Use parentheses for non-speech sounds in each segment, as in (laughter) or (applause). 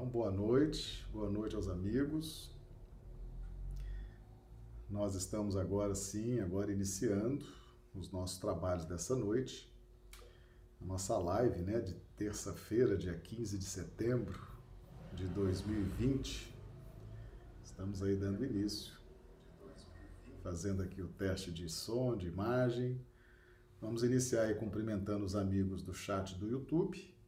Então, boa noite, boa noite aos amigos. Nós estamos agora sim, agora iniciando os nossos trabalhos dessa noite. A nossa live, né, de terça-feira, dia 15 de setembro de 2020. Estamos aí dando início, fazendo aqui o teste de som, de imagem. Vamos iniciar aí cumprimentando os amigos do chat do YouTube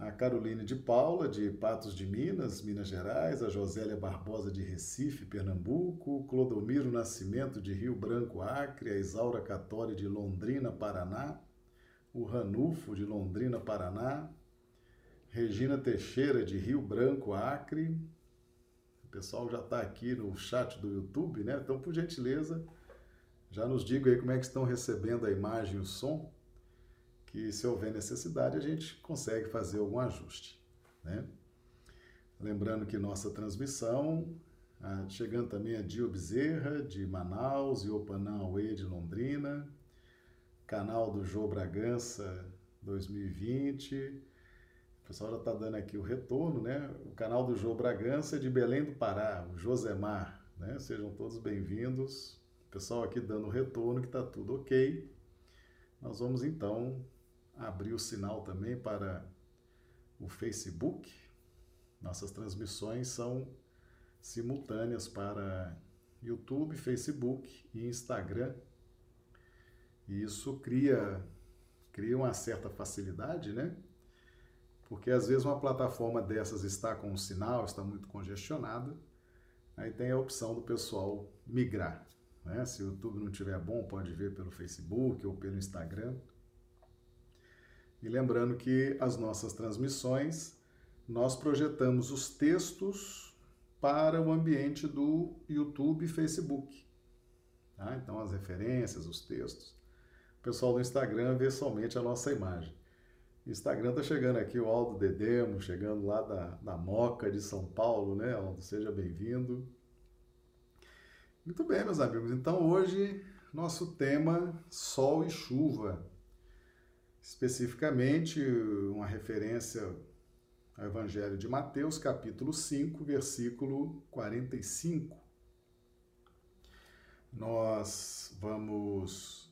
a Caroline de Paula, de Patos de Minas, Minas Gerais, a Josélia Barbosa de Recife, Pernambuco, Clodomiro Nascimento de Rio Branco, Acre, a Isaura Catori de Londrina, Paraná, o Ranulfo de Londrina, Paraná, Regina Teixeira de Rio Branco, Acre. O pessoal já está aqui no chat do YouTube, né? Então, por gentileza, já nos diga aí como é que estão recebendo a imagem e o som que se houver necessidade a gente consegue fazer algum ajuste, né? Lembrando que nossa transmissão, ah, chegando também a Dio Bezerra, de Manaus, e Opanã Aue, de Londrina, canal do Jô Bragança 2020, o pessoal já está dando aqui o retorno, né? O canal do Jô Bragança é de Belém do Pará, o Josemar, né? Sejam todos bem-vindos. O pessoal aqui dando o retorno que está tudo ok. Nós vamos então abrir o sinal também para o Facebook. Nossas transmissões são simultâneas para YouTube, Facebook e Instagram. E isso cria, cria uma certa facilidade, né? Porque às vezes uma plataforma dessas está com um sinal, está muito congestionada, aí tem a opção do pessoal migrar. Né? Se o YouTube não estiver bom, pode ver pelo Facebook ou pelo Instagram. E lembrando que as nossas transmissões, nós projetamos os textos para o ambiente do YouTube e Facebook. Tá? Então, as referências, os textos. O pessoal do Instagram vê somente a nossa imagem. Instagram está chegando aqui, o Aldo Dedemo, chegando lá da, da Moca de São Paulo, né, Aldo? Seja bem-vindo. Muito bem, meus amigos. Então, hoje, nosso tema Sol e Chuva especificamente uma referência ao Evangelho de Mateus, capítulo 5, versículo 45. Nós vamos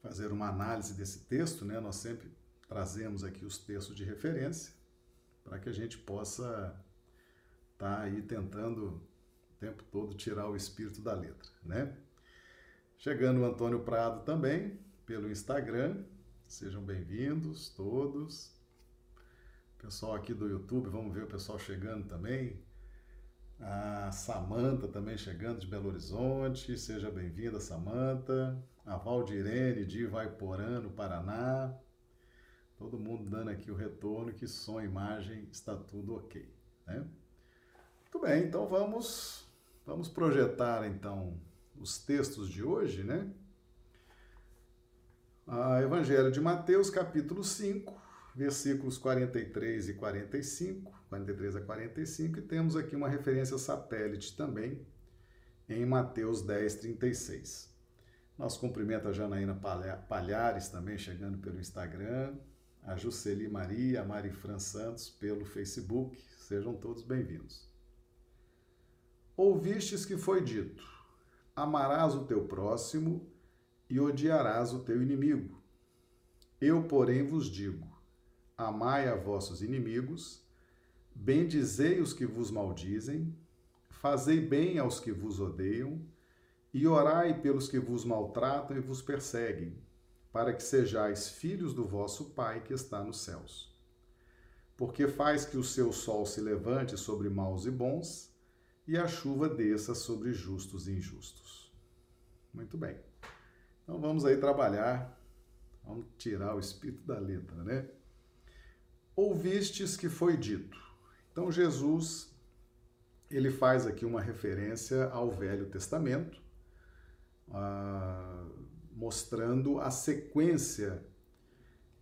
fazer uma análise desse texto, né? Nós sempre trazemos aqui os textos de referência para que a gente possa estar tá aí tentando o tempo todo tirar o espírito da letra, né? Chegando o Antônio Prado também pelo Instagram, Sejam bem-vindos todos. Pessoal aqui do YouTube, vamos ver o pessoal chegando também. A Samanta também chegando de Belo Horizonte. Seja bem-vinda, Samanta. A Valdirene de Ivaiporã, no Paraná. Todo mundo dando aqui o retorno que som imagem está tudo ok, né? Muito bem, então vamos vamos projetar então os textos de hoje, né? Evangelho de Mateus, capítulo 5, versículos 43 e 45, 43 a 45, e temos aqui uma referência satélite também em Mateus 10, 36. Nosso cumprimento a Janaína Palhares também chegando pelo Instagram, a Juceli Maria, a Mari Fran Santos pelo Facebook. Sejam todos bem-vindos. Ouvistes que foi dito: Amarás o teu próximo e odiarás o teu inimigo. Eu, porém, vos digo: amai a vossos inimigos, bendizei os que vos maldizem, fazei bem aos que vos odeiam, e orai pelos que vos maltratam e vos perseguem, para que sejais filhos do vosso Pai que está nos céus. Porque faz que o seu sol se levante sobre maus e bons, e a chuva desça sobre justos e injustos. Muito bem. Então vamos aí trabalhar, vamos tirar o espírito da letra, né? Ouvistes que foi dito. Então Jesus, ele faz aqui uma referência ao Velho Testamento, ah, mostrando a sequência.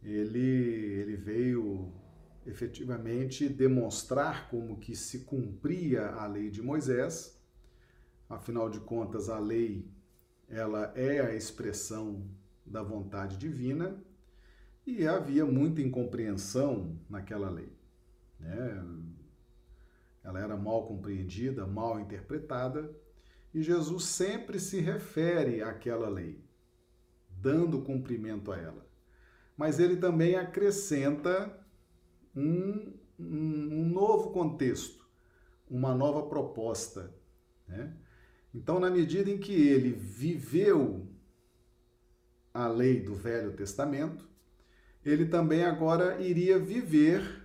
Ele, ele veio efetivamente demonstrar como que se cumpria a lei de Moisés. Afinal de contas, a lei ela é a expressão da vontade divina e havia muita incompreensão naquela lei. né? ela era mal compreendida, mal interpretada, e Jesus sempre se refere àquela lei, dando cumprimento a ela. Mas ele também acrescenta um, um, novo contexto, uma nova proposta. Né? Então, na medida em que ele viveu a lei do Velho Testamento, ele também agora iria viver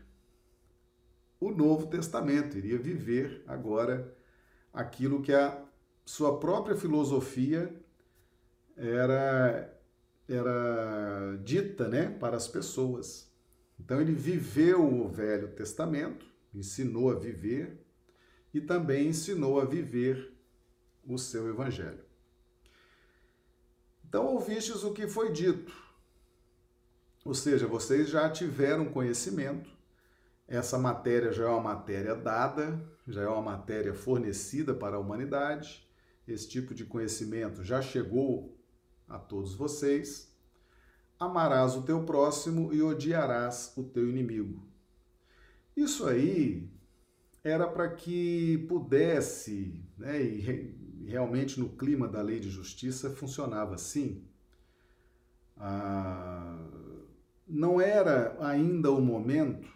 o Novo Testamento, iria viver agora aquilo que a sua própria filosofia era era dita, né, para as pessoas. Então ele viveu o Velho Testamento, ensinou a viver e também ensinou a viver o seu evangelho. Então ouvistes o que foi dito. Ou seja, vocês já tiveram conhecimento, essa matéria já é uma matéria dada, já é uma matéria fornecida para a humanidade, esse tipo de conhecimento já chegou a todos vocês. Amarás o teu próximo e odiarás o teu inimigo. Isso aí era para que pudesse, né, e realmente no clima da lei de justiça funcionava assim. Ah, não era ainda o momento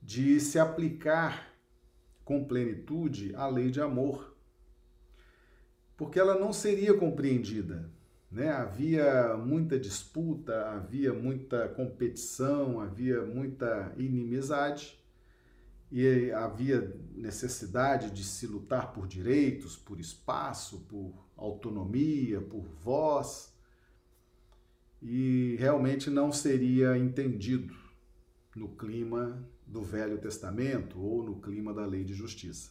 de se aplicar com plenitude a lei de amor, porque ela não seria compreendida. Né? Havia muita disputa, havia muita competição, havia muita inimizade e havia necessidade de se lutar por direitos, por espaço, por autonomia, por voz, e realmente não seria entendido no clima do Velho Testamento ou no clima da lei de justiça.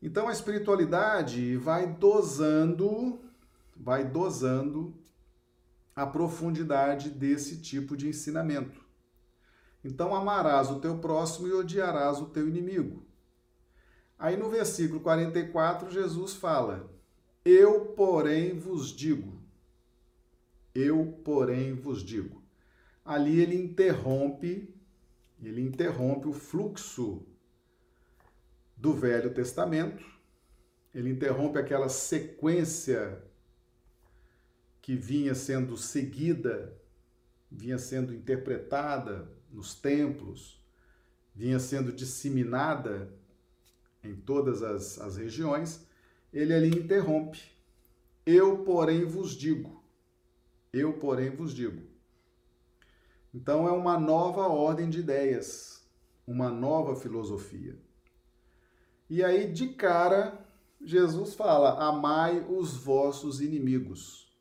Então a espiritualidade vai dosando, vai dosando a profundidade desse tipo de ensinamento. Então amarás o teu próximo e odiarás o teu inimigo. Aí no versículo 44, Jesus fala: Eu, porém, vos digo. Eu, porém, vos digo. Ali ele interrompe, ele interrompe o fluxo do Velho Testamento. Ele interrompe aquela sequência que vinha sendo seguida, vinha sendo interpretada nos templos, vinha sendo disseminada em todas as, as regiões, ele ali interrompe. Eu, porém, vos digo. Eu, porém, vos digo. Então é uma nova ordem de ideias, uma nova filosofia. E aí, de cara, Jesus fala: amai os vossos inimigos.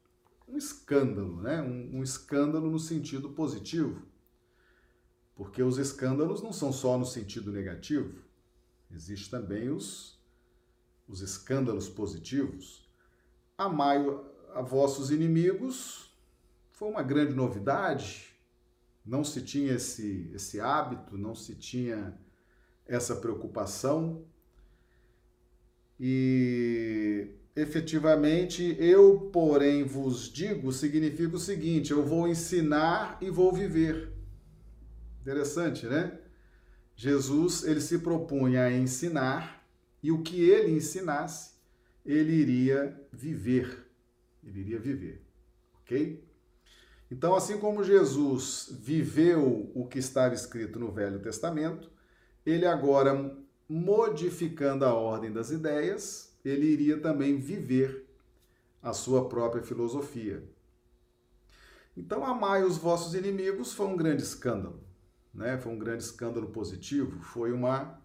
Um escândalo, né? Um, um escândalo no sentido positivo. Porque os escândalos não são só no sentido negativo, existem também os, os escândalos positivos. Amai a vossos inimigos foi uma grande novidade, não se tinha esse, esse hábito, não se tinha essa preocupação. E efetivamente, eu, porém, vos digo, significa o seguinte: eu vou ensinar e vou viver. Interessante, né? Jesus, ele se propunha a ensinar e o que ele ensinasse, ele iria viver. Ele iria viver, ok? Então, assim como Jesus viveu o que estava escrito no Velho Testamento, ele agora, modificando a ordem das ideias, ele iria também viver a sua própria filosofia. Então, amai os vossos inimigos foi um grande escândalo né? foi um grande escândalo positivo, foi uma,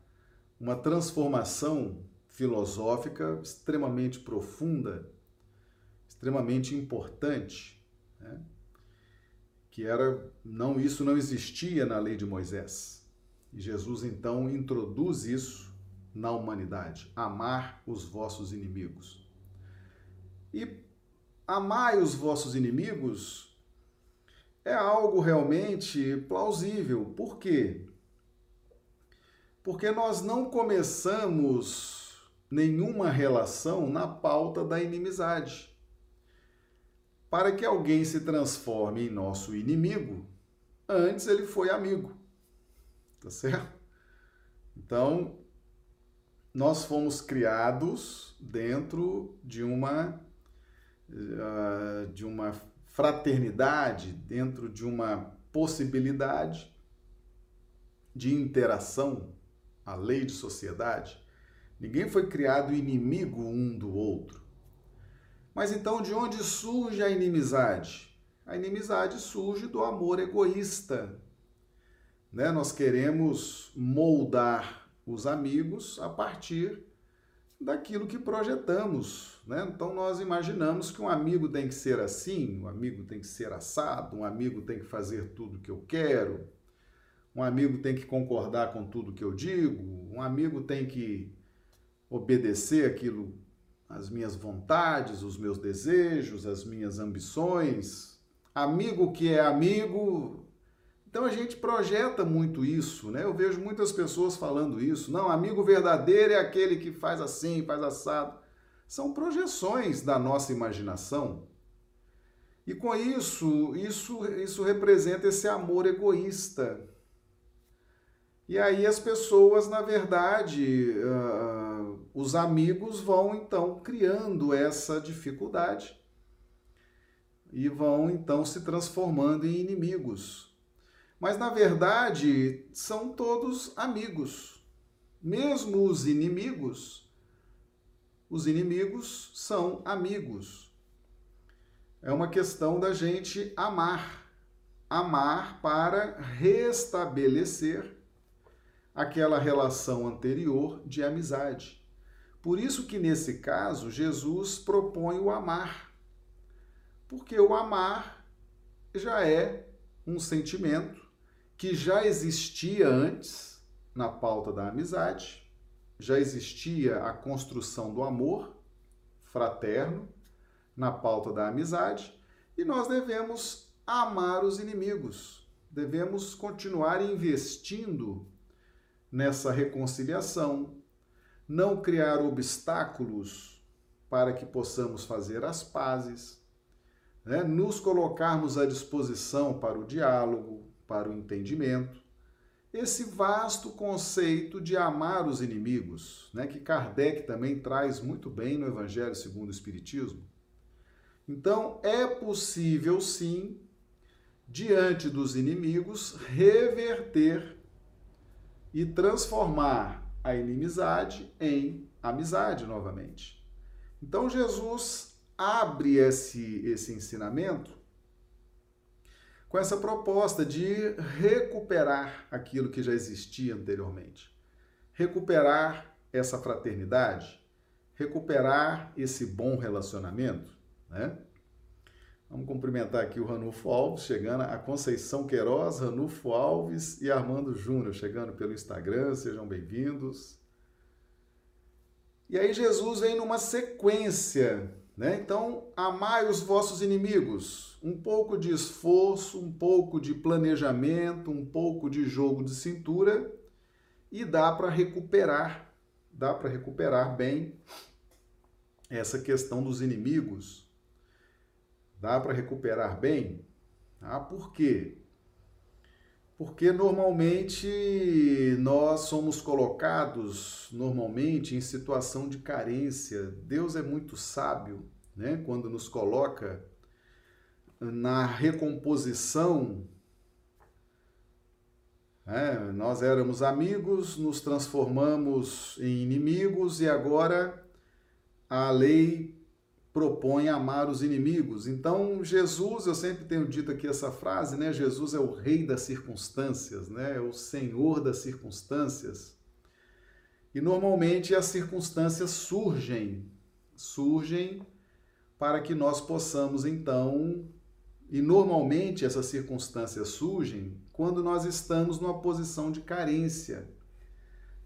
uma transformação filosófica extremamente profunda, extremamente importante, né? que era não isso não existia na lei de Moisés. E Jesus então introduz isso na humanidade, amar os vossos inimigos. E amai os vossos inimigos é algo realmente plausível. Por quê? Porque nós não começamos nenhuma relação na pauta da inimizade. Para que alguém se transforme em nosso inimigo, antes ele foi amigo. tá certo? Então, nós fomos criados dentro de uma uh, de uma fraternidade, dentro de uma possibilidade de interação, a lei de sociedade. Ninguém foi criado inimigo um do outro. Mas então de onde surge a inimizade? A inimizade surge do amor egoísta. Né? Nós queremos moldar os amigos a partir daquilo que projetamos. Né? Então nós imaginamos que um amigo tem que ser assim, um amigo tem que ser assado, um amigo tem que fazer tudo que eu quero, um amigo tem que concordar com tudo que eu digo, um amigo tem que obedecer aquilo, as minhas vontades, os meus desejos, as minhas ambições. Amigo que é amigo. Então a gente projeta muito isso, né? Eu vejo muitas pessoas falando isso. Não, amigo verdadeiro é aquele que faz assim, faz assado. São projeções da nossa imaginação. E com isso, isso, isso representa esse amor egoísta. E aí as pessoas, na verdade, uh, os amigos vão então criando essa dificuldade e vão então se transformando em inimigos. Mas na verdade são todos amigos. Mesmo os inimigos, os inimigos são amigos. É uma questão da gente amar. Amar para restabelecer aquela relação anterior de amizade. Por isso que nesse caso Jesus propõe o amar. Porque o amar já é um sentimento que já existia antes na pauta da amizade, já existia a construção do amor fraterno na pauta da amizade, e nós devemos amar os inimigos. Devemos continuar investindo nessa reconciliação, não criar obstáculos para que possamos fazer as pazes, né? nos colocarmos à disposição para o diálogo, para o entendimento. Esse vasto conceito de amar os inimigos, né? que Kardec também traz muito bem no Evangelho segundo o Espiritismo. Então, é possível sim, diante dos inimigos, reverter e transformar a inimizade em amizade novamente. Então Jesus abre esse, esse ensinamento com essa proposta de recuperar aquilo que já existia anteriormente. Recuperar essa fraternidade, recuperar esse bom relacionamento, né? Vamos cumprimentar aqui o Ranulfo Alves, chegando, a Conceição Queiroz, Ranulfo Alves e Armando Júnior, chegando pelo Instagram, sejam bem-vindos. E aí Jesus vem numa sequência, né? Então, amai os vossos inimigos. Um pouco de esforço, um pouco de planejamento, um pouco de jogo de cintura e dá para recuperar, dá para recuperar bem essa questão dos inimigos Dá para recuperar bem? Ah, por quê? Porque normalmente nós somos colocados normalmente em situação de carência. Deus é muito sábio, né? Quando nos coloca na recomposição é, nós éramos amigos, nos transformamos em inimigos e agora a lei propõe amar os inimigos. Então, Jesus, eu sempre tenho dito aqui essa frase, né? Jesus é o rei das circunstâncias, né? É o senhor das circunstâncias. E normalmente as circunstâncias surgem, surgem para que nós possamos então, e normalmente essas circunstâncias surgem quando nós estamos numa posição de carência.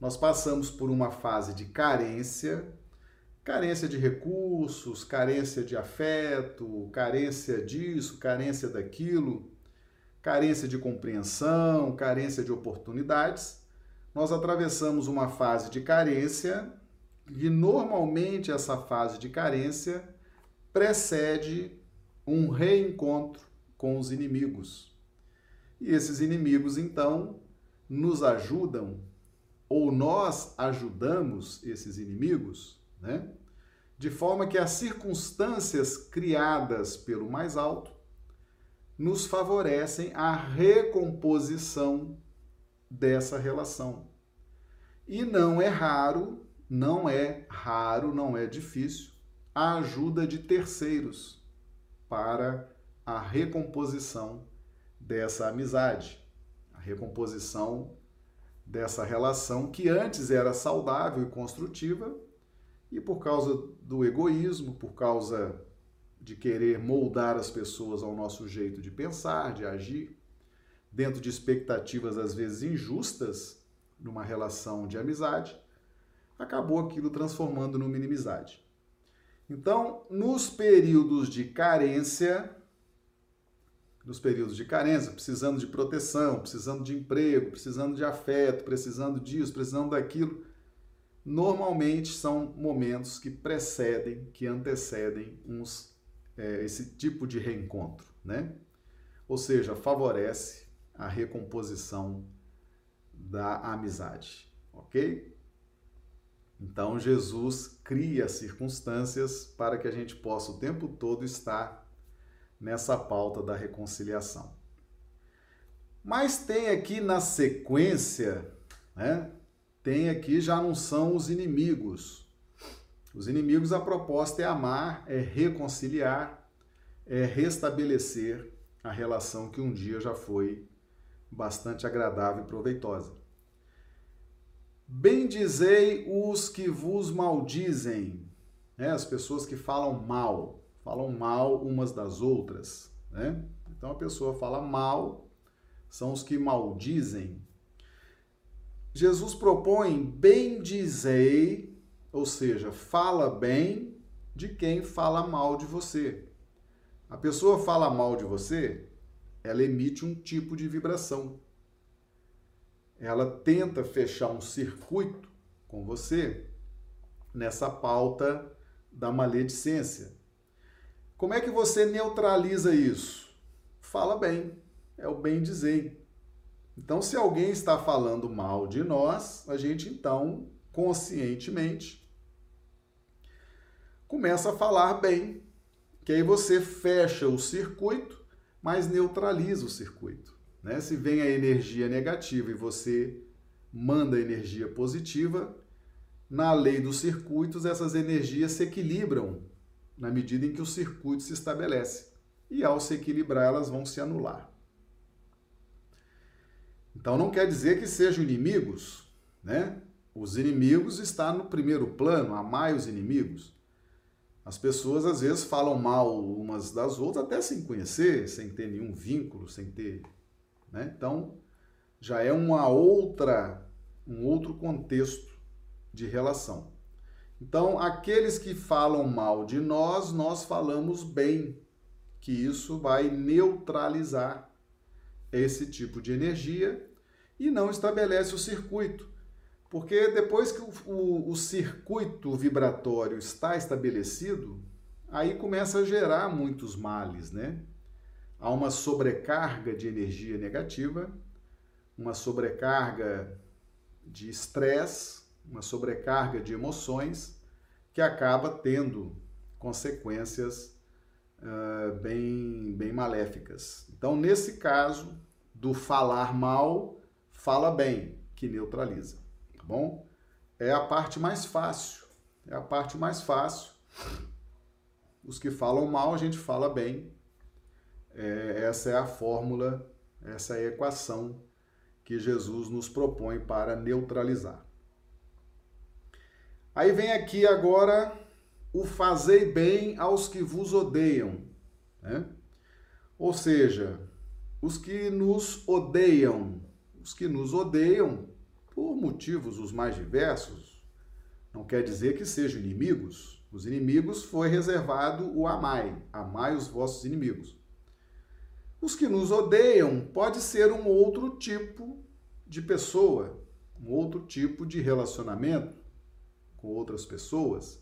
Nós passamos por uma fase de carência, Carência de recursos, carência de afeto, carência disso, carência daquilo, carência de compreensão, carência de oportunidades. Nós atravessamos uma fase de carência e normalmente essa fase de carência precede um reencontro com os inimigos. E esses inimigos, então, nos ajudam ou nós ajudamos esses inimigos, né? De forma que as circunstâncias criadas pelo mais alto nos favorecem a recomposição dessa relação. E não é raro, não é raro, não é difícil a ajuda de terceiros para a recomposição dessa amizade, a recomposição dessa relação que antes era saudável e construtiva e por causa do egoísmo, por causa de querer moldar as pessoas ao nosso jeito de pensar, de agir, dentro de expectativas às vezes injustas numa relação de amizade, acabou aquilo transformando numa inimizade. Então, nos períodos de carência, nos períodos de carência, precisando de proteção, precisando de emprego, precisando de afeto, precisando disso, precisando daquilo, normalmente são momentos que precedem, que antecedem uns, é, esse tipo de reencontro, né? Ou seja, favorece a recomposição da amizade, ok? Então Jesus cria circunstâncias para que a gente possa o tempo todo estar nessa pauta da reconciliação. Mas tem aqui na sequência, né? Tem aqui já não são os inimigos. Os inimigos, a proposta é amar, é reconciliar, é restabelecer a relação que um dia já foi bastante agradável e proveitosa. Bendizei os que vos maldizem, né? as pessoas que falam mal falam mal umas das outras, né? Então a pessoa fala mal, são os que maldizem. Jesus propõe bendizei, ou seja, fala bem de quem fala mal de você. A pessoa fala mal de você, ela emite um tipo de vibração. Ela tenta fechar um circuito com você nessa pauta da maledicência. Como é que você neutraliza isso? Fala bem, é o bem dizer. Então, se alguém está falando mal de nós, a gente então, conscientemente, começa a falar bem, que aí você fecha o circuito, mas neutraliza o circuito. Né? Se vem a energia negativa e você manda energia positiva, na lei dos circuitos, essas energias se equilibram na medida em que o circuito se estabelece. E ao se equilibrar, elas vão se anular. Então não quer dizer que sejam inimigos, né? Os inimigos estão no primeiro plano, amai os inimigos. As pessoas às vezes falam mal umas das outras até sem conhecer, sem ter nenhum vínculo, sem ter, né? Então já é uma outra um outro contexto de relação. Então, aqueles que falam mal de nós, nós falamos bem, que isso vai neutralizar esse tipo de energia e não estabelece o circuito. Porque depois que o, o, o circuito vibratório está estabelecido, aí começa a gerar muitos males, né? Há uma sobrecarga de energia negativa, uma sobrecarga de estresse, uma sobrecarga de emoções que acaba tendo consequências uh, bem, bem maléficas. Então, nesse caso do falar mal, fala bem, que neutraliza, tá bom? É a parte mais fácil, é a parte mais fácil. Os que falam mal, a gente fala bem. É, essa é a fórmula, essa é a equação que Jesus nos propõe para neutralizar. Aí vem aqui agora o fazei bem aos que vos odeiam. Né? Ou seja, os que nos odeiam, os que nos odeiam por motivos os mais diversos, não quer dizer que sejam inimigos. Os inimigos foi reservado o amai, amai os vossos inimigos. Os que nos odeiam pode ser um outro tipo de pessoa, um outro tipo de relacionamento, com outras pessoas,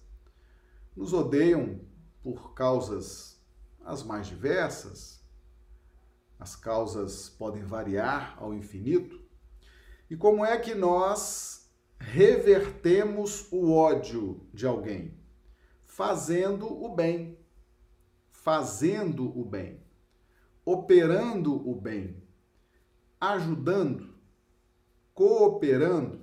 nos odeiam por causas as mais diversas, as causas podem variar ao infinito, E como é que nós revertemos o ódio de alguém? Fazendo o bem. Fazendo o bem. Operando o bem. Ajudando. Cooperando.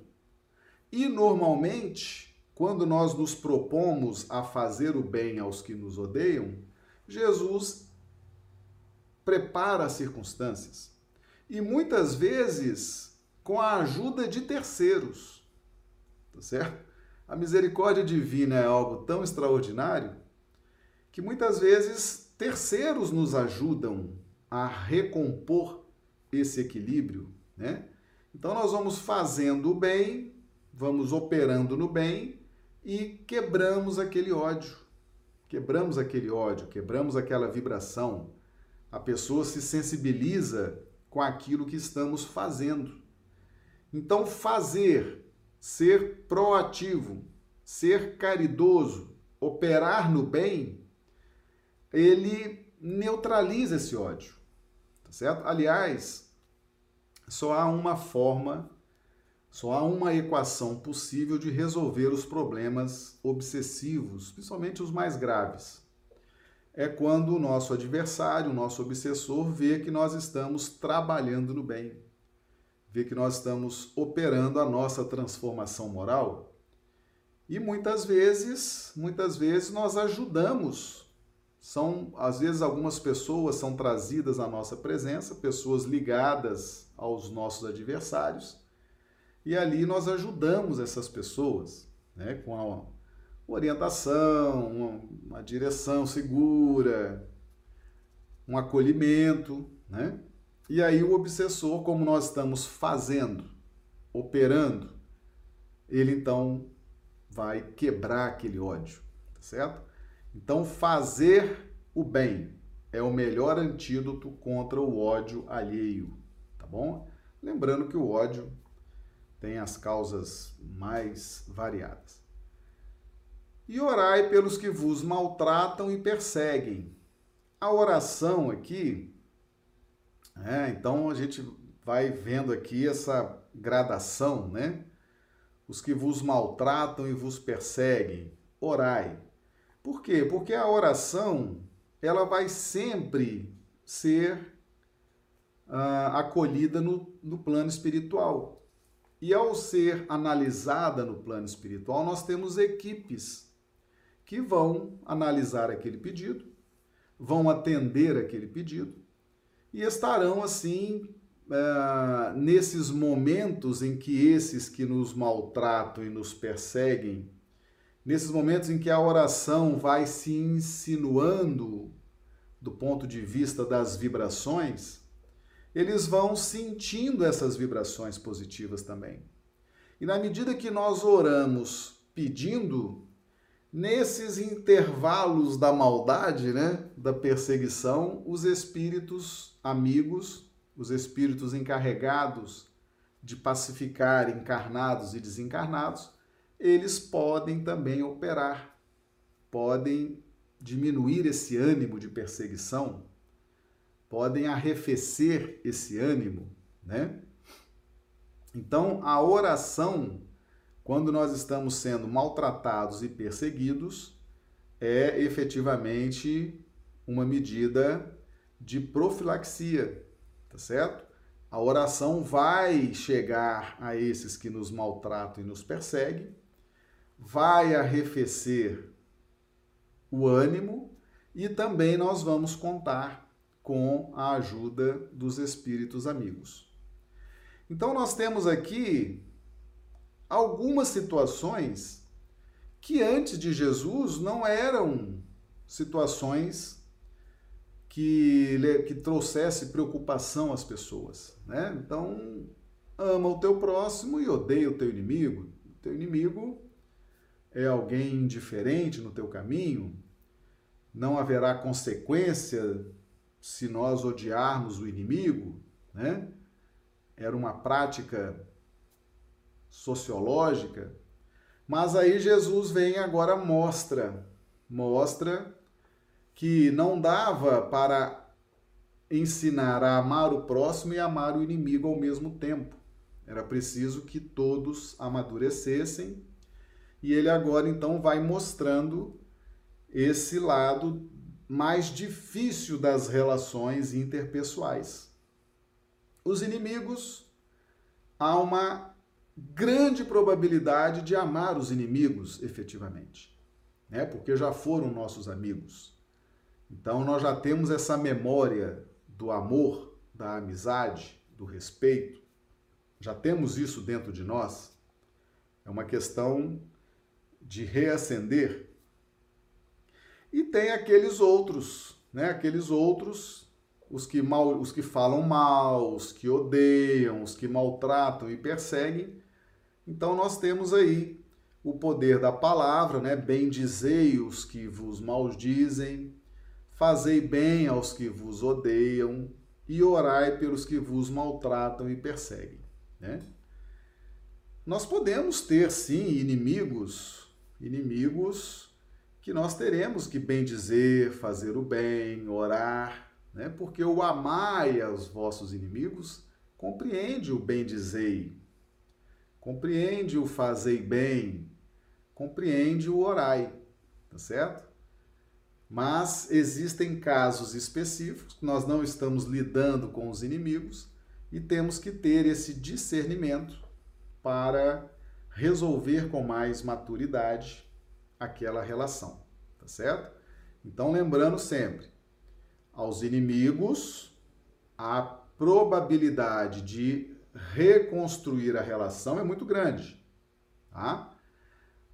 E normalmente, quando nós nos propomos a fazer o bem aos que nos odeiam, Jesus prepara as circunstâncias. E muitas vezes com a ajuda de terceiros. Tá certo? A misericórdia divina é algo tão extraordinário que muitas vezes terceiros nos ajudam a recompor esse equilíbrio, né? Então nós vamos fazendo o bem, vamos operando no bem e quebramos aquele ódio. Quebramos aquele ódio, quebramos aquela vibração. A pessoa se sensibiliza com aquilo que estamos fazendo. Então, fazer, ser proativo, ser caridoso, operar no bem, ele neutraliza esse ódio, tá certo? Aliás, só há uma forma, só há uma equação possível de resolver os problemas obsessivos, principalmente os mais graves. É quando o nosso adversário, o nosso obsessor, vê que nós estamos trabalhando no bem vê que nós estamos operando a nossa transformação moral. E muitas vezes, muitas vezes nós ajudamos. São, às vezes algumas pessoas são trazidas à nossa presença, pessoas ligadas aos nossos adversários, e ali nós ajudamos essas pessoas, né, com a orientação, uma, uma direção segura, um acolhimento, né? E aí o obsessor, como nós estamos fazendo, operando, ele então vai quebrar aquele ódio, tá certo? Então fazer o bem é o melhor antídoto contra o ódio alheio, tá bom? Lembrando que o ódio tem as causas mais variadas. E orai pelos que vos maltratam e perseguem. A oração aqui é, então a gente vai vendo aqui essa gradação, né? Os que vos maltratam e vos perseguem, orai. Por quê? Porque a oração ela vai sempre ser uh, acolhida no, no plano espiritual. E ao ser analisada no plano espiritual, nós temos equipes que vão analisar aquele pedido, vão atender aquele pedido e estarão assim uh, nesses momentos em que esses que nos maltratam e nos perseguem, nesses momentos em que a oração vai se insinuando do ponto de vista das vibrações, eles vão sentindo essas vibrações positivas também. E na medida que nós oramos pedindo, nesses intervalos da maldade, né, da perseguição, os espíritos amigos, os espíritos encarregados de pacificar encarnados e desencarnados, eles podem também operar, podem diminuir esse ânimo de perseguição, podem arrefecer esse ânimo, né? Então, a oração, quando nós estamos sendo maltratados e perseguidos, é efetivamente uma medida de profilaxia, tá certo? A oração vai chegar a esses que nos maltratam e nos perseguem, vai arrefecer o ânimo e também nós vamos contar com a ajuda dos espíritos amigos. Então nós temos aqui algumas situações que antes de Jesus não eram situações que, que trouxesse preocupação às pessoas. Né? Então, ama o teu próximo e odeia o teu inimigo. O teu inimigo é alguém indiferente no teu caminho, não haverá consequência se nós odiarmos o inimigo, né? Era uma prática sociológica, mas aí Jesus vem agora mostra, mostra que não dava para ensinar a amar o próximo e amar o inimigo ao mesmo tempo. Era preciso que todos amadurecessem. E ele agora então vai mostrando esse lado mais difícil das relações interpessoais. Os inimigos, há uma grande probabilidade de amar os inimigos efetivamente, né? Porque já foram nossos amigos. Então nós já temos essa memória do amor, da amizade, do respeito. Já temos isso dentro de nós. É uma questão de reacender. E tem aqueles outros, né? Aqueles outros, os que mal, os que falam mal, os que odeiam, os que maltratam e perseguem. Então nós temos aí o poder da palavra, né? Bendizei os que vos maldizem, Fazei bem aos que vos odeiam e orai pelos que vos maltratam e perseguem. Né? Nós podemos ter, sim, inimigos, inimigos que nós teremos que bem dizer, fazer o bem, orar, né? porque o amai aos vossos inimigos compreende o bem dizei, compreende o fazei bem, compreende o orai, tá certo? Mas existem casos específicos, nós não estamos lidando com os inimigos e temos que ter esse discernimento para resolver com mais maturidade aquela relação, tá certo? Então, lembrando sempre, aos inimigos, a probabilidade de reconstruir a relação é muito grande, tá?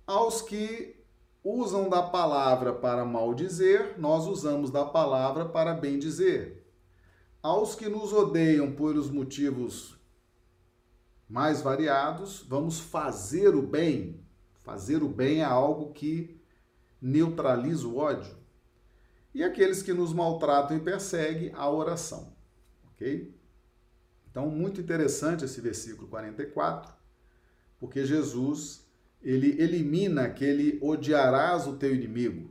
Aos que usam da palavra para maldizer, nós usamos da palavra para bem dizer. Aos que nos odeiam por os motivos mais variados, vamos fazer o bem. Fazer o bem é algo que neutraliza o ódio. E aqueles que nos maltratam e perseguem, a oração. Ok? Então, muito interessante esse versículo 44, porque Jesus ele elimina aquele odiarás o teu inimigo.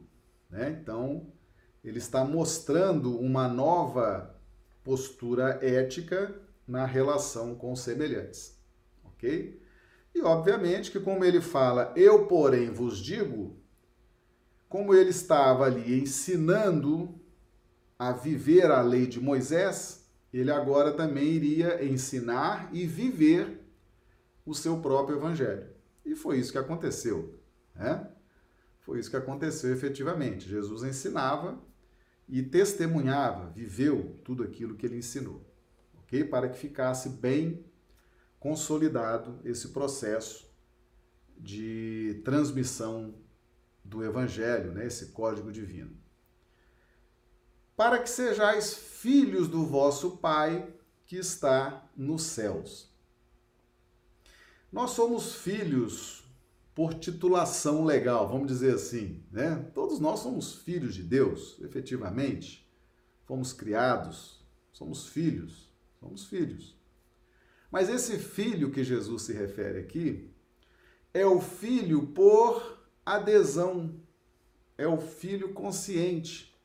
Né? Então, ele está mostrando uma nova postura ética na relação com semelhantes. Ok? E, obviamente, que como ele fala, eu, porém, vos digo, como ele estava ali ensinando a viver a lei de Moisés, ele agora também iria ensinar e viver o seu próprio evangelho. E foi isso que aconteceu. Né? Foi isso que aconteceu efetivamente. Jesus ensinava e testemunhava, viveu tudo aquilo que ele ensinou, ok? Para que ficasse bem consolidado esse processo de transmissão do Evangelho, né? esse código divino. Para que sejais filhos do vosso Pai que está nos céus. Nós somos filhos por titulação legal, vamos dizer assim, né? Todos nós somos filhos de Deus, efetivamente. Fomos criados, somos filhos, somos filhos. Mas esse filho que Jesus se refere aqui é o filho por adesão, é o filho consciente,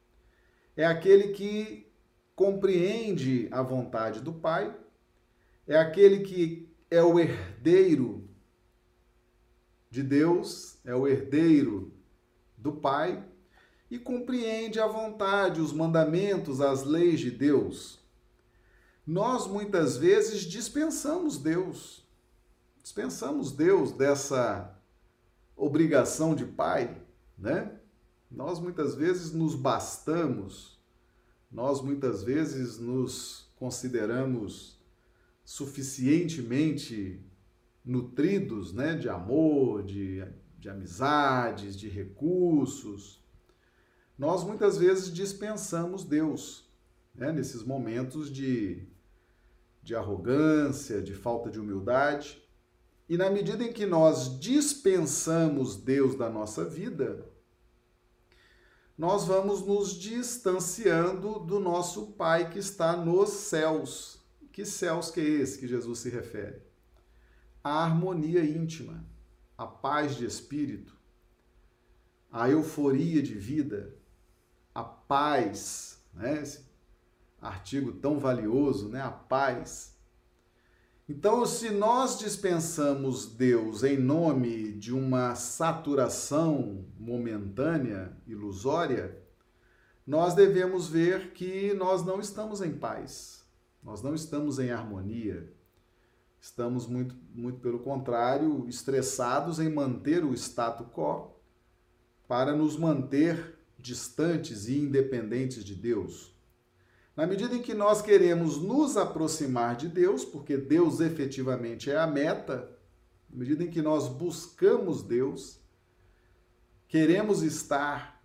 é aquele que compreende a vontade do Pai, é aquele que é o herdeiro de Deus, é o herdeiro do Pai e compreende a vontade, os mandamentos, as leis de Deus. Nós muitas vezes dispensamos Deus, dispensamos Deus dessa obrigação de pai, né? Nós muitas vezes nos bastamos, nós muitas vezes nos consideramos suficientemente nutridos né, de amor, de, de amizades, de recursos, nós muitas vezes dispensamos Deus né, nesses momentos de, de arrogância, de falta de humildade. E na medida em que nós dispensamos Deus da nossa vida, nós vamos nos distanciando do nosso Pai que está nos céus. Que céus que é esse que Jesus se refere? A harmonia íntima, a paz de espírito, a euforia de vida, a paz, né? Esse artigo tão valioso, né? A paz. Então, se nós dispensamos Deus em nome de uma saturação momentânea, ilusória, nós devemos ver que nós não estamos em paz, nós não estamos em harmonia. Estamos muito, muito pelo contrário, estressados em manter o status quo para nos manter distantes e independentes de Deus. Na medida em que nós queremos nos aproximar de Deus, porque Deus efetivamente é a meta, na medida em que nós buscamos Deus, queremos estar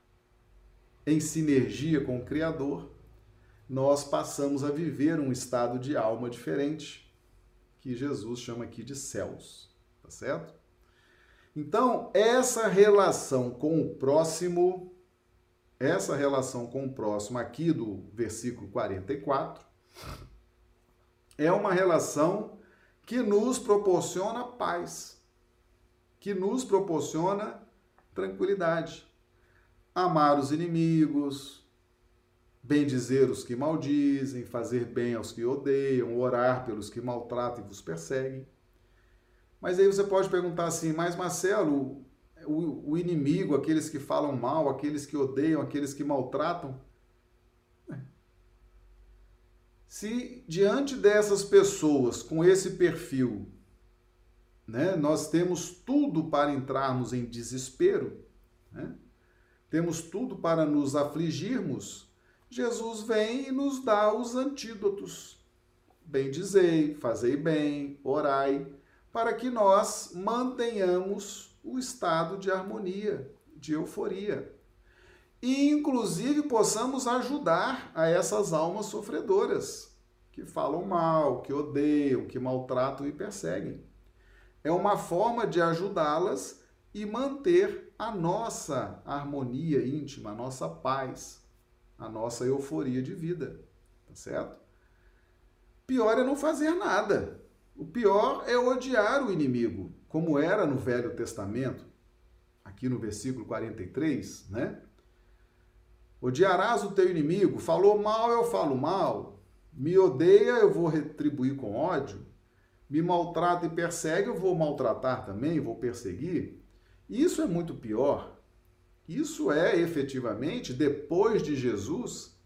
em sinergia com o Criador, nós passamos a viver um estado de alma diferente, que Jesus chama aqui de céus, tá certo? Então, essa relação com o próximo essa relação com o próximo aqui do versículo 44 é uma relação que nos proporciona paz, que nos proporciona tranquilidade. Amar os inimigos, bendizer os que maldizem, fazer bem aos que odeiam, orar pelos que maltratam e vos perseguem. Mas aí você pode perguntar assim, mas Marcelo, o, o inimigo, aqueles que falam mal, aqueles que odeiam, aqueles que maltratam. Se diante dessas pessoas com esse perfil, né, nós temos tudo para entrarmos em desespero, né, temos tudo para nos afligirmos, Jesus vem e nos dá os antídotos. Bendizei, fazei bem, orai, para que nós mantenhamos o estado de harmonia, de euforia. E, inclusive, possamos ajudar a essas almas sofredoras, que falam mal, que odeiam, que maltratam e perseguem. É uma forma de ajudá-las e manter a nossa harmonia íntima, a nossa paz, a nossa euforia de vida. Tá certo? Pior é não fazer nada. O pior é odiar o inimigo, como era no Velho Testamento, aqui no versículo 43, né? Odiarás o teu inimigo, falou mal, eu falo mal, me odeia, eu vou retribuir com ódio, me maltrata e persegue, eu vou maltratar também, vou perseguir. Isso é muito pior. Isso é efetivamente, depois de Jesus,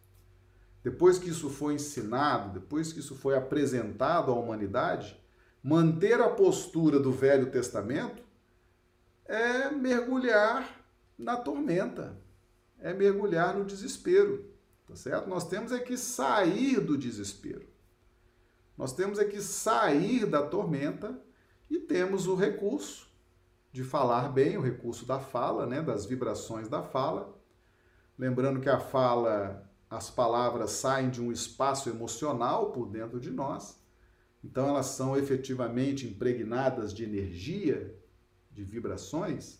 depois que isso foi ensinado, depois que isso foi apresentado à humanidade, manter a postura do Velho Testamento é mergulhar na tormenta, é mergulhar no desespero, tá certo? Nós temos é que sair do desespero. Nós temos é que sair da tormenta e temos o recurso de falar bem, o recurso da fala, né, das vibrações da fala. Lembrando que a fala, as palavras saem de um espaço emocional por dentro de nós então elas são efetivamente impregnadas de energia, de vibrações.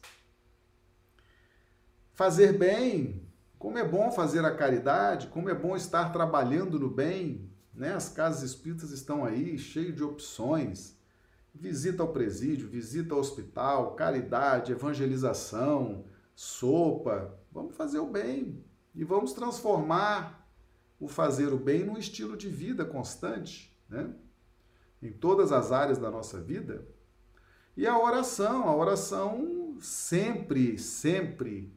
Fazer bem, como é bom fazer a caridade, como é bom estar trabalhando no bem, né? As casas espíritas estão aí cheias de opções. Visita ao presídio, visita ao hospital, caridade, evangelização, sopa. Vamos fazer o bem e vamos transformar o fazer o bem num estilo de vida constante, né? Em todas as áreas da nossa vida. E a oração, a oração sempre, sempre,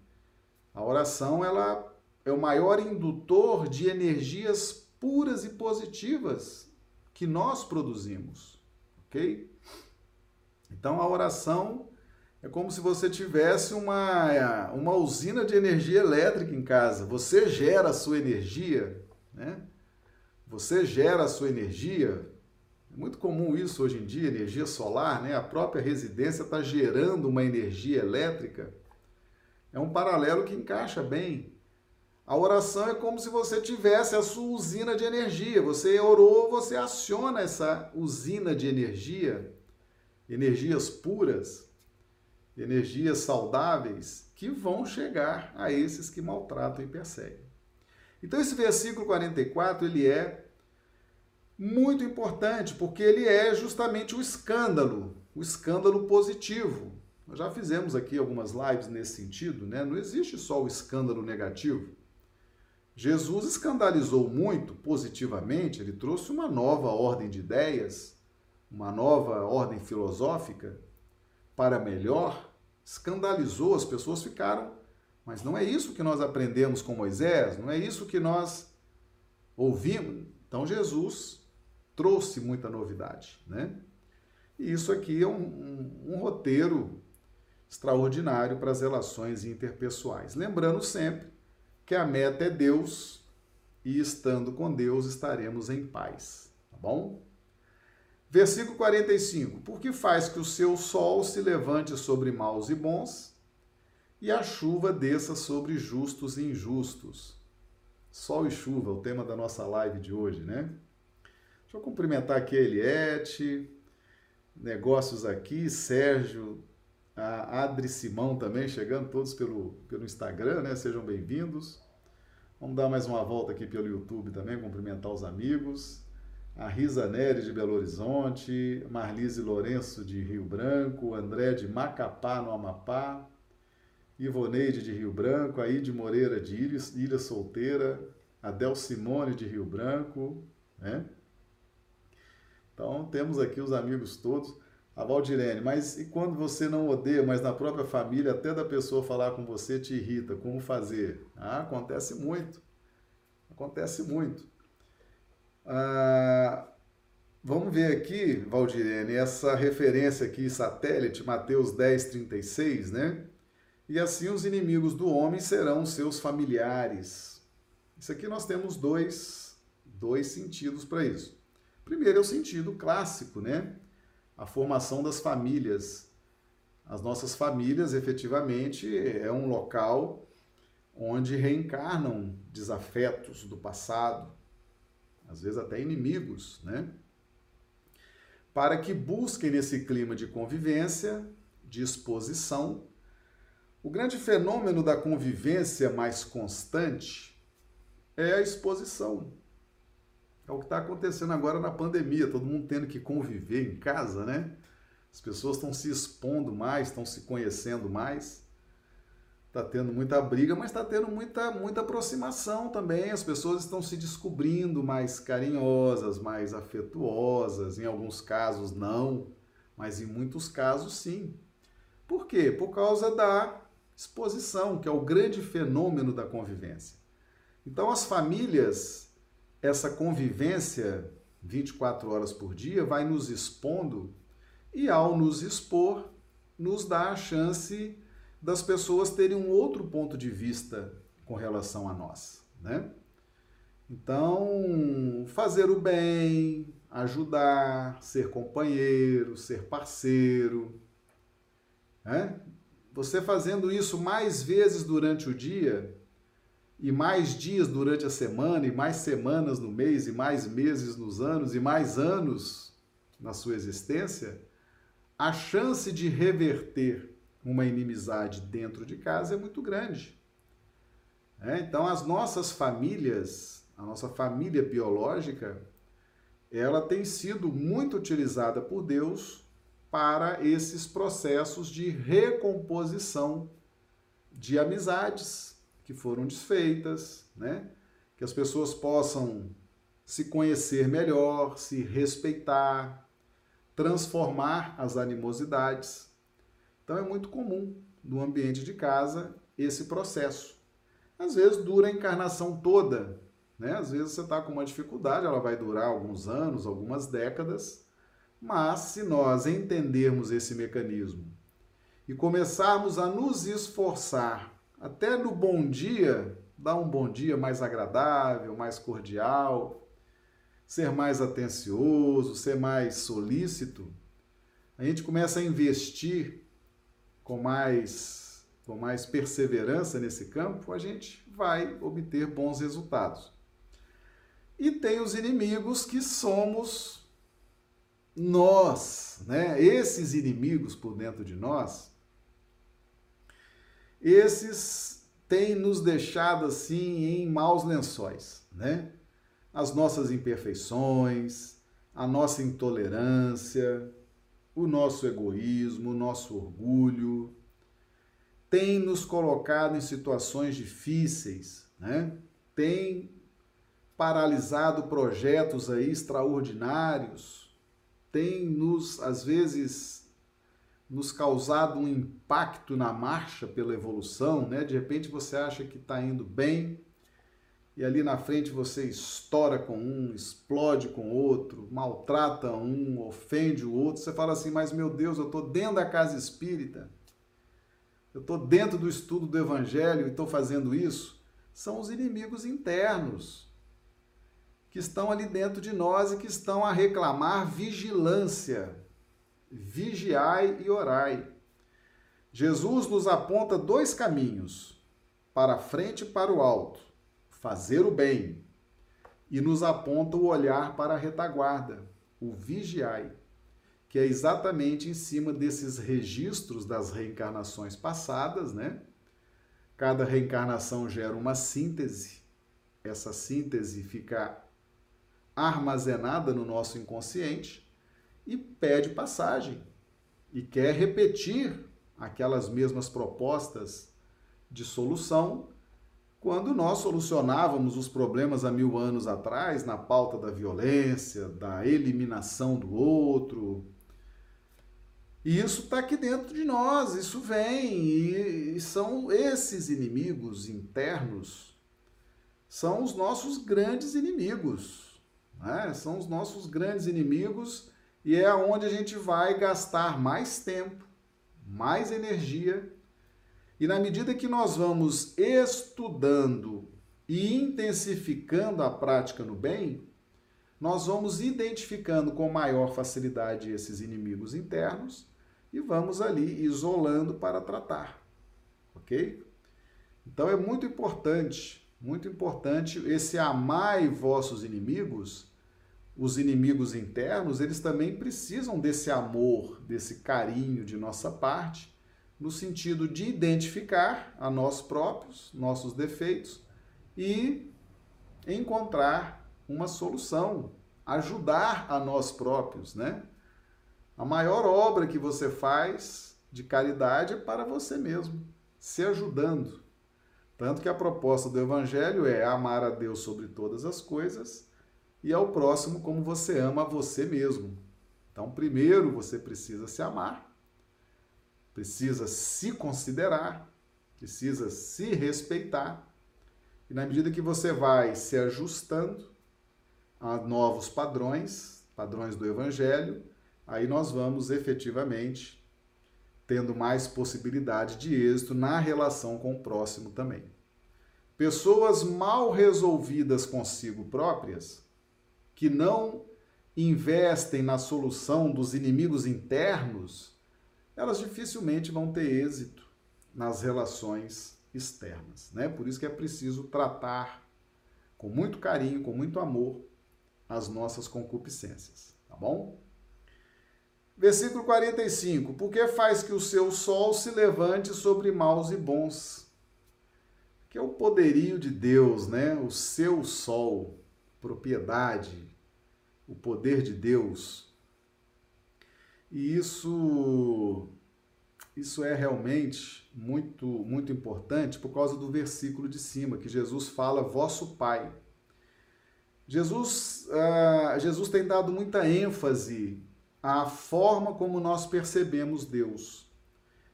a oração ela é o maior indutor de energias puras e positivas que nós produzimos, ok? Então a oração é como se você tivesse uma, uma usina de energia elétrica em casa. Você gera a sua energia, né? Você gera a sua energia é muito comum isso hoje em dia, energia solar, né? A própria residência está gerando uma energia elétrica. É um paralelo que encaixa bem. A oração é como se você tivesse a sua usina de energia. Você orou, você aciona essa usina de energia, energias puras, energias saudáveis, que vão chegar a esses que maltratam e perseguem. Então esse versículo 44, ele é muito importante, porque ele é justamente o escândalo, o escândalo positivo. Nós já fizemos aqui algumas lives nesse sentido, né? Não existe só o escândalo negativo. Jesus escandalizou muito positivamente, ele trouxe uma nova ordem de ideias, uma nova ordem filosófica para melhor, escandalizou, as pessoas ficaram, mas não é isso que nós aprendemos com Moisés, não é isso que nós ouvimos. Então Jesus trouxe muita novidade, né? E isso aqui é um, um, um roteiro extraordinário para as relações interpessoais. Lembrando sempre que a meta é Deus e estando com Deus estaremos em paz, tá bom? Versículo 45: Porque faz que o seu sol se levante sobre maus e bons, e a chuva desça sobre justos e injustos. Sol e chuva, o tema da nossa live de hoje, né? Deixa eu cumprimentar aqui a Eliette, negócios aqui, Sérgio, a Adri Simão também chegando, todos pelo, pelo Instagram, né? Sejam bem-vindos. Vamos dar mais uma volta aqui pelo YouTube também, cumprimentar os amigos. A Risa Nery de Belo Horizonte, Marlise Lourenço de Rio Branco, André de Macapá, no Amapá, Ivoneide de Rio Branco, Aide Moreira de Ilha, Ilha Solteira, Adel Simone de Rio Branco, né? Então, temos aqui os amigos todos. A Valdirene, mas e quando você não odeia, mas na própria família, até da pessoa falar com você te irrita, como fazer? Ah, acontece muito. Acontece muito. Ah, vamos ver aqui, Valdirene, essa referência aqui, satélite, Mateus 10, 36, né? E assim os inimigos do homem serão seus familiares. Isso aqui nós temos dois, dois sentidos para isso. Primeiro é o sentido clássico, né? A formação das famílias. As nossas famílias, efetivamente, é um local onde reencarnam desafetos do passado, às vezes até inimigos, né? Para que busquem nesse clima de convivência, de exposição, o grande fenômeno da convivência mais constante é a exposição. É o que está acontecendo agora na pandemia, todo mundo tendo que conviver em casa, né? As pessoas estão se expondo mais, estão se conhecendo mais. Está tendo muita briga, mas está tendo muita, muita aproximação também. As pessoas estão se descobrindo mais carinhosas, mais afetuosas. Em alguns casos, não, mas em muitos casos, sim. Por quê? Por causa da exposição, que é o grande fenômeno da convivência. Então, as famílias, essa convivência 24 horas por dia, vai nos expondo e, ao nos expor, nos dá a chance das pessoas terem um outro ponto de vista com relação a nós, né? Então, fazer o bem, ajudar, ser companheiro, ser parceiro, né? Você fazendo isso mais vezes durante o dia, e mais dias durante a semana, e mais semanas no mês, e mais meses nos anos, e mais anos na sua existência, a chance de reverter uma inimizade dentro de casa é muito grande. É, então, as nossas famílias, a nossa família biológica, ela tem sido muito utilizada por Deus para esses processos de recomposição de amizades que foram desfeitas, né? Que as pessoas possam se conhecer melhor, se respeitar, transformar as animosidades. Então é muito comum no ambiente de casa esse processo. Às vezes dura a encarnação toda, né? Às vezes você está com uma dificuldade, ela vai durar alguns anos, algumas décadas, mas se nós entendermos esse mecanismo e começarmos a nos esforçar, até no bom dia, dar um bom dia mais agradável, mais cordial, ser mais atencioso, ser mais solícito, a gente começa a investir com mais, com mais perseverança nesse campo, a gente vai obter bons resultados. E tem os inimigos que somos nós, né, esses inimigos por dentro de nós, esses têm nos deixado assim em maus lençóis, né? As nossas imperfeições, a nossa intolerância, o nosso egoísmo, o nosso orgulho, tem nos colocado em situações difíceis, né? Tem paralisado projetos aí extraordinários, tem nos, às vezes, nos causado um impacto na marcha pela evolução, né? De repente você acha que está indo bem e ali na frente você estoura com um, explode com outro, maltrata um, ofende o outro. Você fala assim, mas meu Deus, eu estou dentro da casa espírita, eu estou dentro do estudo do Evangelho e estou fazendo isso. São os inimigos internos que estão ali dentro de nós e que estão a reclamar vigilância. Vigiai e orai. Jesus nos aponta dois caminhos, para frente e para o alto, fazer o bem, e nos aponta o olhar para a retaguarda, o vigiai, que é exatamente em cima desses registros das reencarnações passadas, né? Cada reencarnação gera uma síntese. Essa síntese fica armazenada no nosso inconsciente e pede passagem e quer repetir aquelas mesmas propostas de solução quando nós solucionávamos os problemas há mil anos atrás na pauta da violência, da eliminação do outro. E isso está aqui dentro de nós, isso vem, e, são esses inimigos internos, são os nossos grandes inimigos né? São os nossos grandes inimigos e é onde a gente vai gastar mais tempo, mais energia. E na medida que nós vamos estudando e intensificando a prática no bem, nós vamos identificando com maior facilidade esses inimigos internos e vamos ali isolando para tratar. Ok? Então é muito importante, muito importante esse amai vossos inimigos os inimigos internos, eles também precisam desse amor, desse carinho de nossa parte, no sentido de identificar a nós próprios, nossos defeitos e encontrar uma solução, ajudar a nós próprios, né? A maior obra que você faz de caridade é para você mesmo, se ajudando. Tanto que a proposta do evangelho é amar a Deus sobre todas as coisas e ao próximo como você ama você mesmo. Então, primeiro você precisa se amar, precisa se considerar, precisa se respeitar. E na medida que você vai se ajustando a novos padrões, padrões do evangelho, aí nós vamos efetivamente tendo mais possibilidade de êxito na relação com o próximo também. Pessoas mal resolvidas consigo próprias que não investem na solução dos inimigos internos, elas dificilmente vão ter êxito nas relações externas, né? Por isso que é preciso tratar com muito carinho, com muito amor as nossas concupiscências, tá bom? Versículo 45: Porque faz que o seu sol se levante sobre maus e bons. Que é o poderio de Deus, né? O seu sol, propriedade, o poder de Deus. E isso isso é realmente muito muito importante por causa do versículo de cima que Jesus fala vosso Pai. Jesus uh, Jesus tem dado muita ênfase à forma como nós percebemos Deus.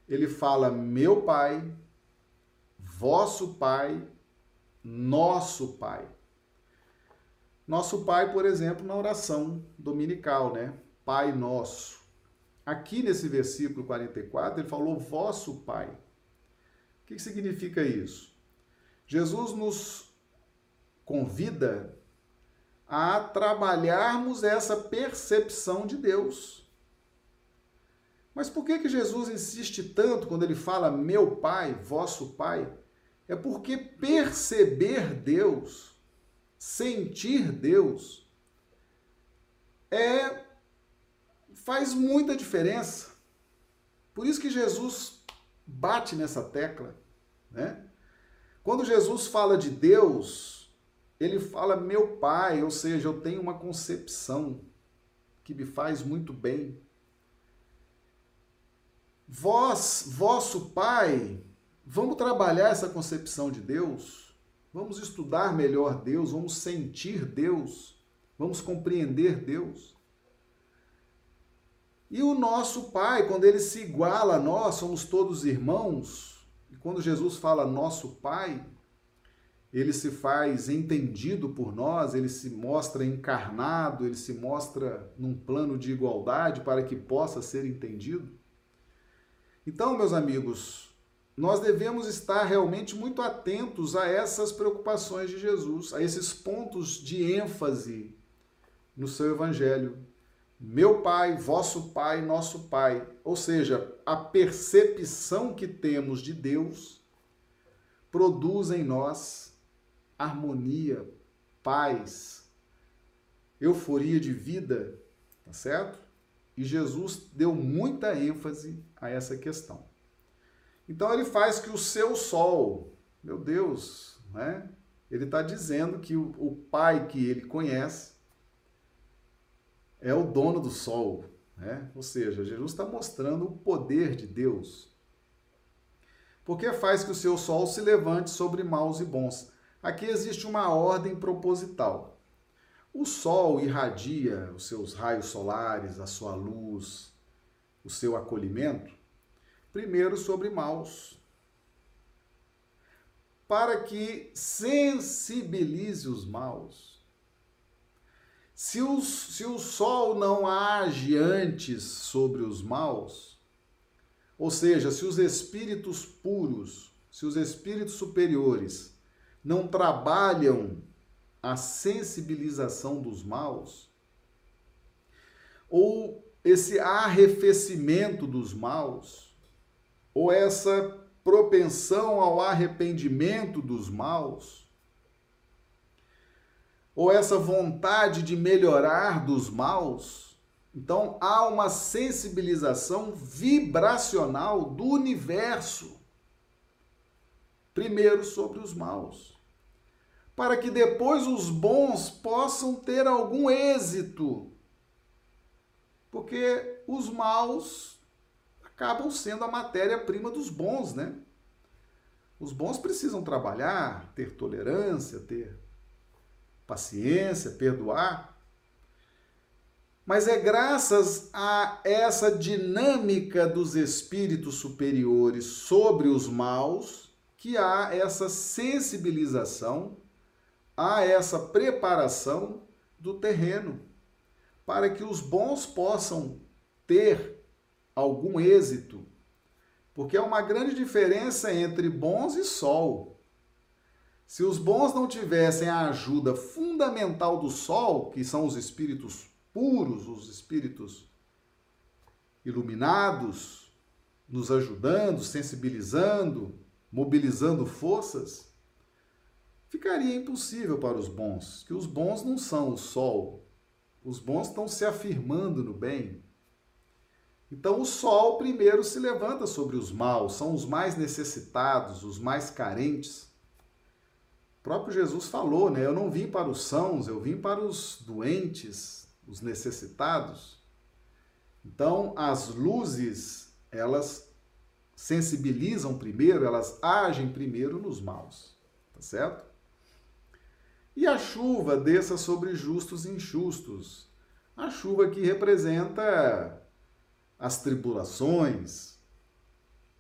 Ele fala meu Pai, vosso Pai, nosso Pai. Nosso Pai, por exemplo, na oração dominical, né? Pai nosso. Aqui nesse versículo 44, ele falou vosso Pai. O que significa isso? Jesus nos convida a trabalharmos essa percepção de Deus. Mas por que, que Jesus insiste tanto quando ele fala meu Pai, vosso Pai? É porque perceber Deus sentir Deus é faz muita diferença. Por isso que Jesus bate nessa tecla, né? Quando Jesus fala de Deus, ele fala meu Pai, ou seja, eu tenho uma concepção que me faz muito bem. Vós, vosso Pai, vamos trabalhar essa concepção de Deus? Vamos estudar melhor Deus, vamos sentir Deus, vamos compreender Deus. E o nosso Pai, quando ele se iguala a nós, somos todos irmãos, e quando Jesus fala nosso Pai, ele se faz entendido por nós, ele se mostra encarnado, ele se mostra num plano de igualdade para que possa ser entendido. Então, meus amigos, nós devemos estar realmente muito atentos a essas preocupações de Jesus, a esses pontos de ênfase no seu evangelho. Meu Pai, vosso Pai, nosso Pai. Ou seja, a percepção que temos de Deus produz em nós harmonia, paz, euforia de vida, tá certo? E Jesus deu muita ênfase a essa questão. Então ele faz que o seu sol, meu Deus, né? Ele está dizendo que o, o pai que ele conhece é o dono do sol. Né? Ou seja, Jesus está mostrando o poder de Deus. Porque faz que o seu sol se levante sobre maus e bons. Aqui existe uma ordem proposital. O sol irradia os seus raios solares, a sua luz, o seu acolhimento, primeiro sobre maus, para que sensibilize os maus. Se o, se o sol não age antes sobre os maus, ou seja, se os espíritos puros, se os espíritos superiores não trabalham a sensibilização dos maus, ou esse arrefecimento dos maus, ou essa propensão ao arrependimento dos maus, ou essa vontade de melhorar dos maus, então há uma sensibilização vibracional do universo, primeiro sobre os maus, para que depois os bons possam ter algum êxito, porque os maus acabam sendo a matéria-prima dos bons, né? Os bons precisam trabalhar, ter tolerância, ter paciência, perdoar. Mas é graças a essa dinâmica dos espíritos superiores sobre os maus que há essa sensibilização, há essa preparação do terreno, para que os bons possam ter algum êxito. Porque há uma grande diferença entre bons e sol. Se os bons não tivessem a ajuda fundamental do sol, que são os espíritos puros, os espíritos iluminados, nos ajudando, sensibilizando, mobilizando forças, ficaria impossível para os bons, que os bons não são o sol. Os bons estão se afirmando no bem. Então o sol primeiro se levanta sobre os maus, são os mais necessitados, os mais carentes próprio Jesus falou, né? Eu não vim para os sãos, eu vim para os doentes, os necessitados. Então, as luzes, elas sensibilizam primeiro, elas agem primeiro nos maus, tá certo? E a chuva desça sobre justos e injustos. A chuva que representa as tribulações,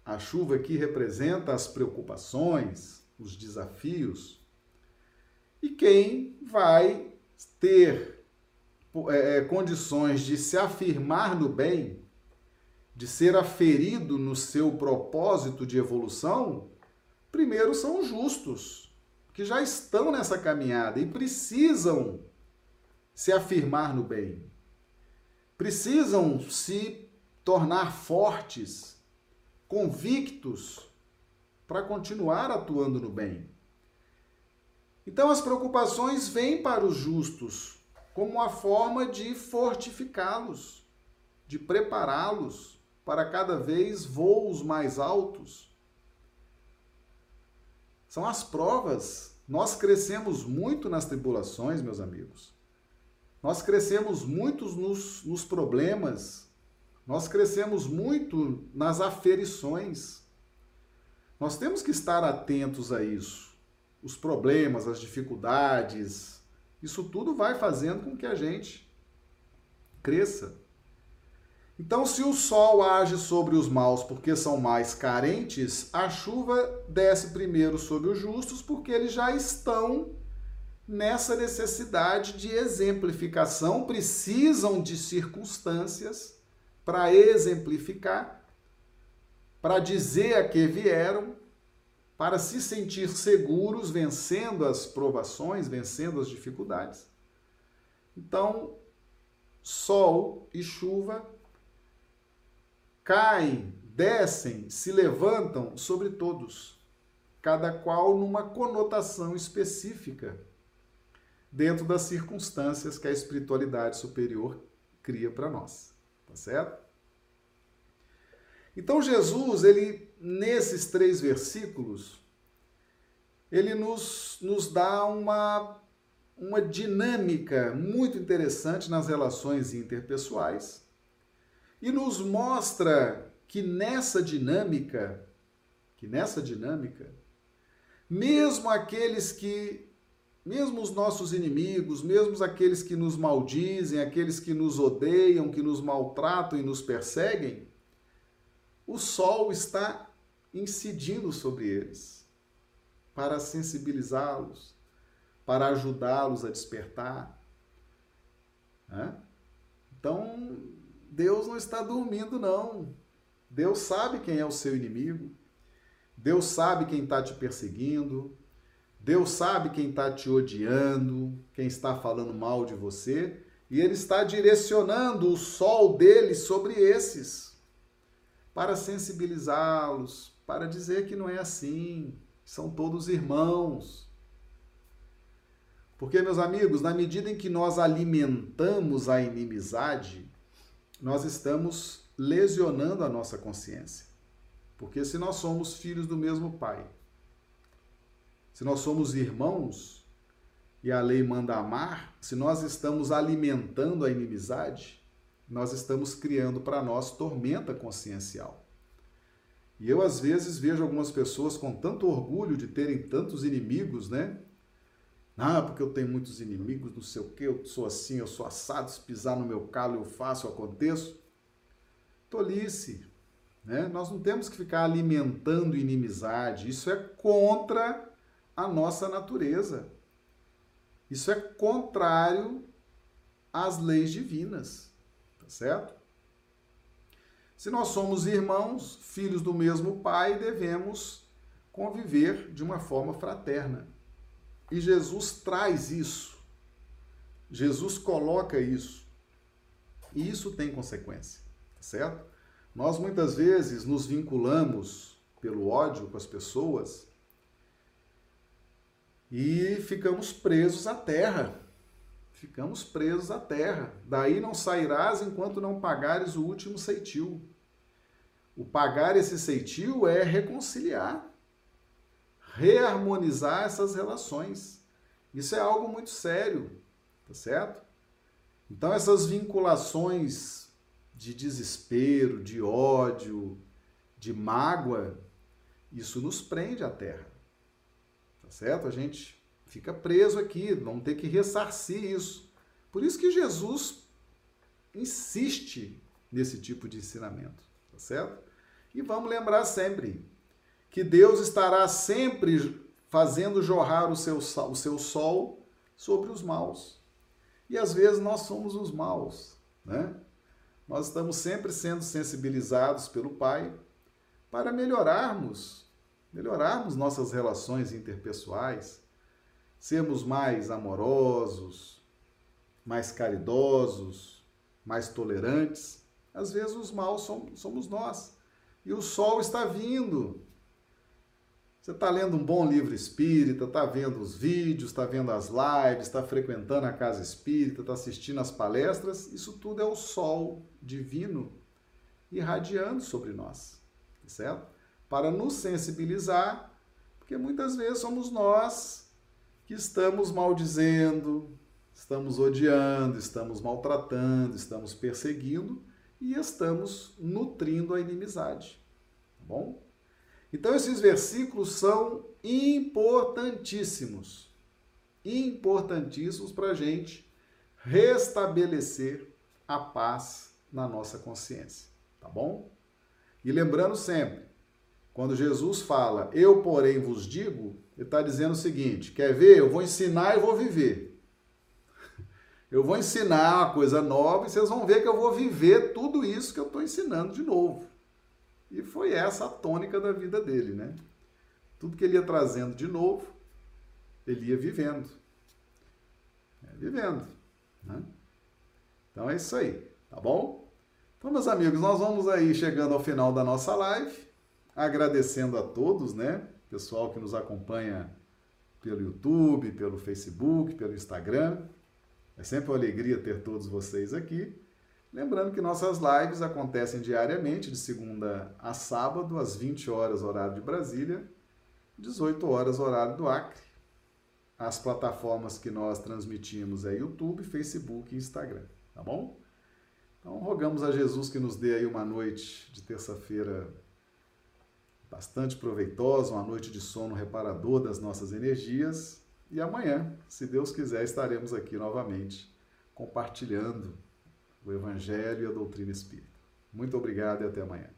a chuva que representa as preocupações, os desafios. E quem vai ter é, é, condições de se afirmar no bem, de ser aferido no seu propósito de evolução, primeiro são os justos, que já estão nessa caminhada e precisam se afirmar no bem. Precisam se tornar fortes, convictos, para continuar atuando no bem. Então as preocupações vêm para os justos como uma forma de fortificá-los, de prepará-los para cada vez voos mais altos. São as provas. Nós crescemos muito nas tribulações, meus amigos. Nós crescemos muito nos, nos problemas. Nós crescemos muito nas aferições. Nós temos que estar atentos a isso os problemas, as dificuldades, isso tudo vai fazendo com que a gente cresça. Então, se o sol age sobre os maus porque são mais carentes, a chuva desce primeiro sobre os justos porque eles já estão nessa necessidade de exemplificação, precisam de circunstâncias para exemplificar, para dizer a que vieram, para se sentir seguros vencendo as provações, vencendo as dificuldades. Então, sol e chuva caem, descem, se levantam sobre todos, cada qual numa conotação específica, dentro das circunstâncias que a espiritualidade superior cria para nós, tá certo? Então Jesus, ele nesses três versículos, ele nos, nos dá uma, uma dinâmica muito interessante nas relações interpessoais e nos mostra que nessa dinâmica, que nessa dinâmica, mesmo aqueles que, mesmo os nossos inimigos, mesmo aqueles que nos maldizem, aqueles que nos odeiam, que nos maltratam e nos perseguem, o sol está incidindo sobre eles para sensibilizá-los, para ajudá-los a despertar. Então, Deus não está dormindo, não. Deus sabe quem é o seu inimigo. Deus sabe quem está te perseguindo. Deus sabe quem está te odiando, quem está falando mal de você. E Ele está direcionando o sol dele sobre esses, para sensibilizá-los, para dizer que não é assim, são todos irmãos. Porque, meus amigos, na medida em que nós alimentamos a inimizade, nós estamos lesionando a nossa consciência. Porque se nós somos filhos do mesmo Pai, se nós somos irmãos e a lei manda amar, se nós estamos alimentando a inimizade, nós estamos criando para nós tormenta consciencial. E eu às vezes vejo algumas pessoas com tanto orgulho de terem tantos inimigos, né? Ah, porque eu tenho muitos inimigos, não sei o que, eu sou assim, eu sou assado, se pisar no meu calo eu faço, eu aconteço. Tolice. Né? Nós não temos que ficar alimentando inimizade. Isso é contra a nossa natureza. Isso é contrário às leis divinas. Tá certo? Se nós somos irmãos, filhos do mesmo pai, devemos conviver de uma forma fraterna. E Jesus traz isso. Jesus coloca isso. E isso tem consequência, tá certo? Nós muitas vezes nos vinculamos pelo ódio com as pessoas e ficamos presos à terra. Ficamos presos à terra. Daí não sairás enquanto não pagares o último ceitil. O pagar esse ceitil é reconciliar reharmonizar essas relações. Isso é algo muito sério, tá certo? Então, essas vinculações de desespero, de ódio, de mágoa, isso nos prende à terra, tá certo? A gente fica preso aqui, vamos ter que ressarcir isso. Por isso que Jesus insiste nesse tipo de ensinamento, tá certo? E vamos lembrar sempre, que Deus estará sempre fazendo jorrar o seu, o seu sol sobre os maus. E às vezes nós somos os maus, né? Nós estamos sempre sendo sensibilizados pelo Pai para melhorarmos, melhorarmos nossas relações interpessoais, sermos mais amorosos, mais caridosos, mais tolerantes. Às vezes os maus somos nós. E o sol está vindo você está lendo um bom livro espírita, está vendo os vídeos, está vendo as lives, está frequentando a casa espírita, está assistindo as palestras, isso tudo é o sol divino irradiando sobre nós, certo? Para nos sensibilizar, porque muitas vezes somos nós que estamos maldizendo, estamos odiando, estamos maltratando, estamos perseguindo e estamos nutrindo a inimizade, tá bom? Então, esses versículos são importantíssimos, importantíssimos para a gente restabelecer a paz na nossa consciência, tá bom? E lembrando sempre, quando Jesus fala, eu porém vos digo, ele está dizendo o seguinte: quer ver? Eu vou ensinar e vou viver. (laughs) Eu vou ensinar uma coisa nova e vocês vão ver que eu vou viver tudo isso que eu estou ensinando de novo. E foi essa a tônica da vida dele, né? Tudo que ele ia trazendo de novo, ele ia vivendo. É, vivendo. Né? Então é isso aí, tá bom? Então, meus amigos, nós vamos aí chegando ao final da nossa live, agradecendo a todos, né? Pessoal que nos acompanha pelo YouTube, pelo Facebook, pelo Instagram. É sempre uma alegria ter todos vocês aqui. Lembrando que nossas lives acontecem diariamente, de segunda a sábado, às 20 horas, horário de Brasília, 18 horas, horário do Acre. As plataformas que nós transmitimos é YouTube, Facebook e Instagram, tá bom? Então, rogamos a Jesus que nos dê aí uma noite de terça-feira bastante proveitosa, uma noite de sono reparador das nossas energias e amanhã, se Deus quiser, estaremos aqui novamente compartilhando o Evangelho e a doutrina espírita. Muito obrigado e até amanhã.